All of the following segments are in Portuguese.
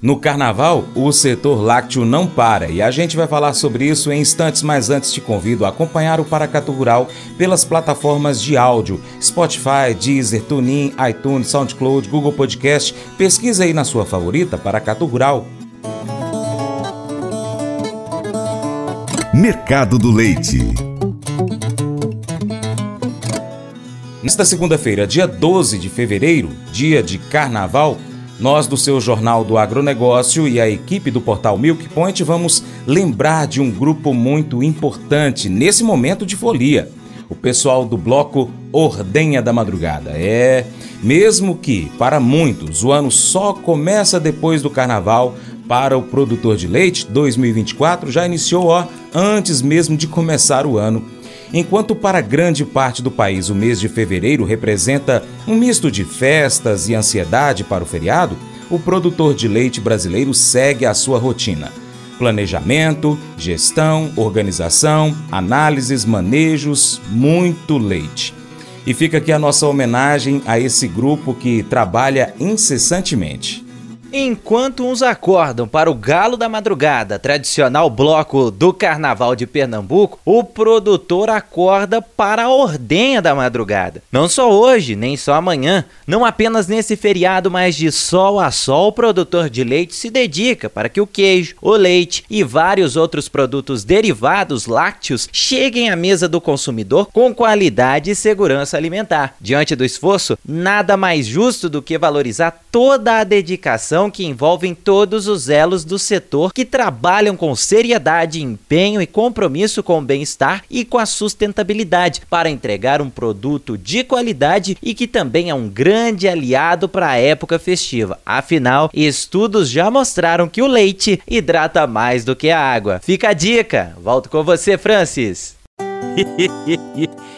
No carnaval, o setor lácteo não para e a gente vai falar sobre isso em instantes, mas antes te convido a acompanhar o Paracatu Rural pelas plataformas de áudio: Spotify, Deezer, TuneIn, iTunes, SoundCloud, Google Podcast. Pesquisa aí na sua favorita Paracatu Rural. Mercado do Leite. Nesta segunda-feira, dia 12 de fevereiro, dia de carnaval, nós, do seu Jornal do Agronegócio e a equipe do portal Milk Point, vamos lembrar de um grupo muito importante nesse momento de folia. O pessoal do bloco Ordenha da Madrugada. É, mesmo que para muitos o ano só começa depois do carnaval, para o produtor de leite, 2024 já iniciou ó, antes mesmo de começar o ano Enquanto para grande parte do país o mês de fevereiro representa um misto de festas e ansiedade para o feriado, o produtor de leite brasileiro segue a sua rotina. Planejamento, gestão, organização, análises, manejos, muito leite. E fica aqui a nossa homenagem a esse grupo que trabalha incessantemente. Enquanto uns acordam para o Galo da Madrugada, tradicional bloco do Carnaval de Pernambuco, o produtor acorda para a Ordenha da Madrugada. Não só hoje, nem só amanhã, não apenas nesse feriado, mas de sol a sol, o produtor de leite se dedica para que o queijo, o leite e vários outros produtos derivados lácteos cheguem à mesa do consumidor com qualidade e segurança alimentar. Diante do esforço, nada mais justo do que valorizar toda a dedicação que envolvem todos os elos do setor que trabalham com seriedade, empenho e compromisso com o bem-estar e com a sustentabilidade para entregar um produto de qualidade e que também é um grande aliado para a época festiva. Afinal, estudos já mostraram que o leite hidrata mais do que a água. Fica a dica. Volto com você, Francis.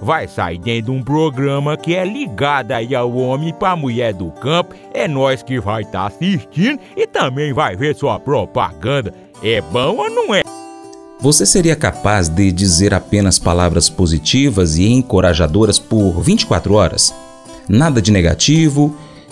vai sair dentro de um programa que é ligado aí ao homem para mulher do campo. É nós que vai estar tá assistindo e também vai ver sua propaganda. É bom ou não é? Você seria capaz de dizer apenas palavras positivas e encorajadoras por 24 horas? Nada de negativo,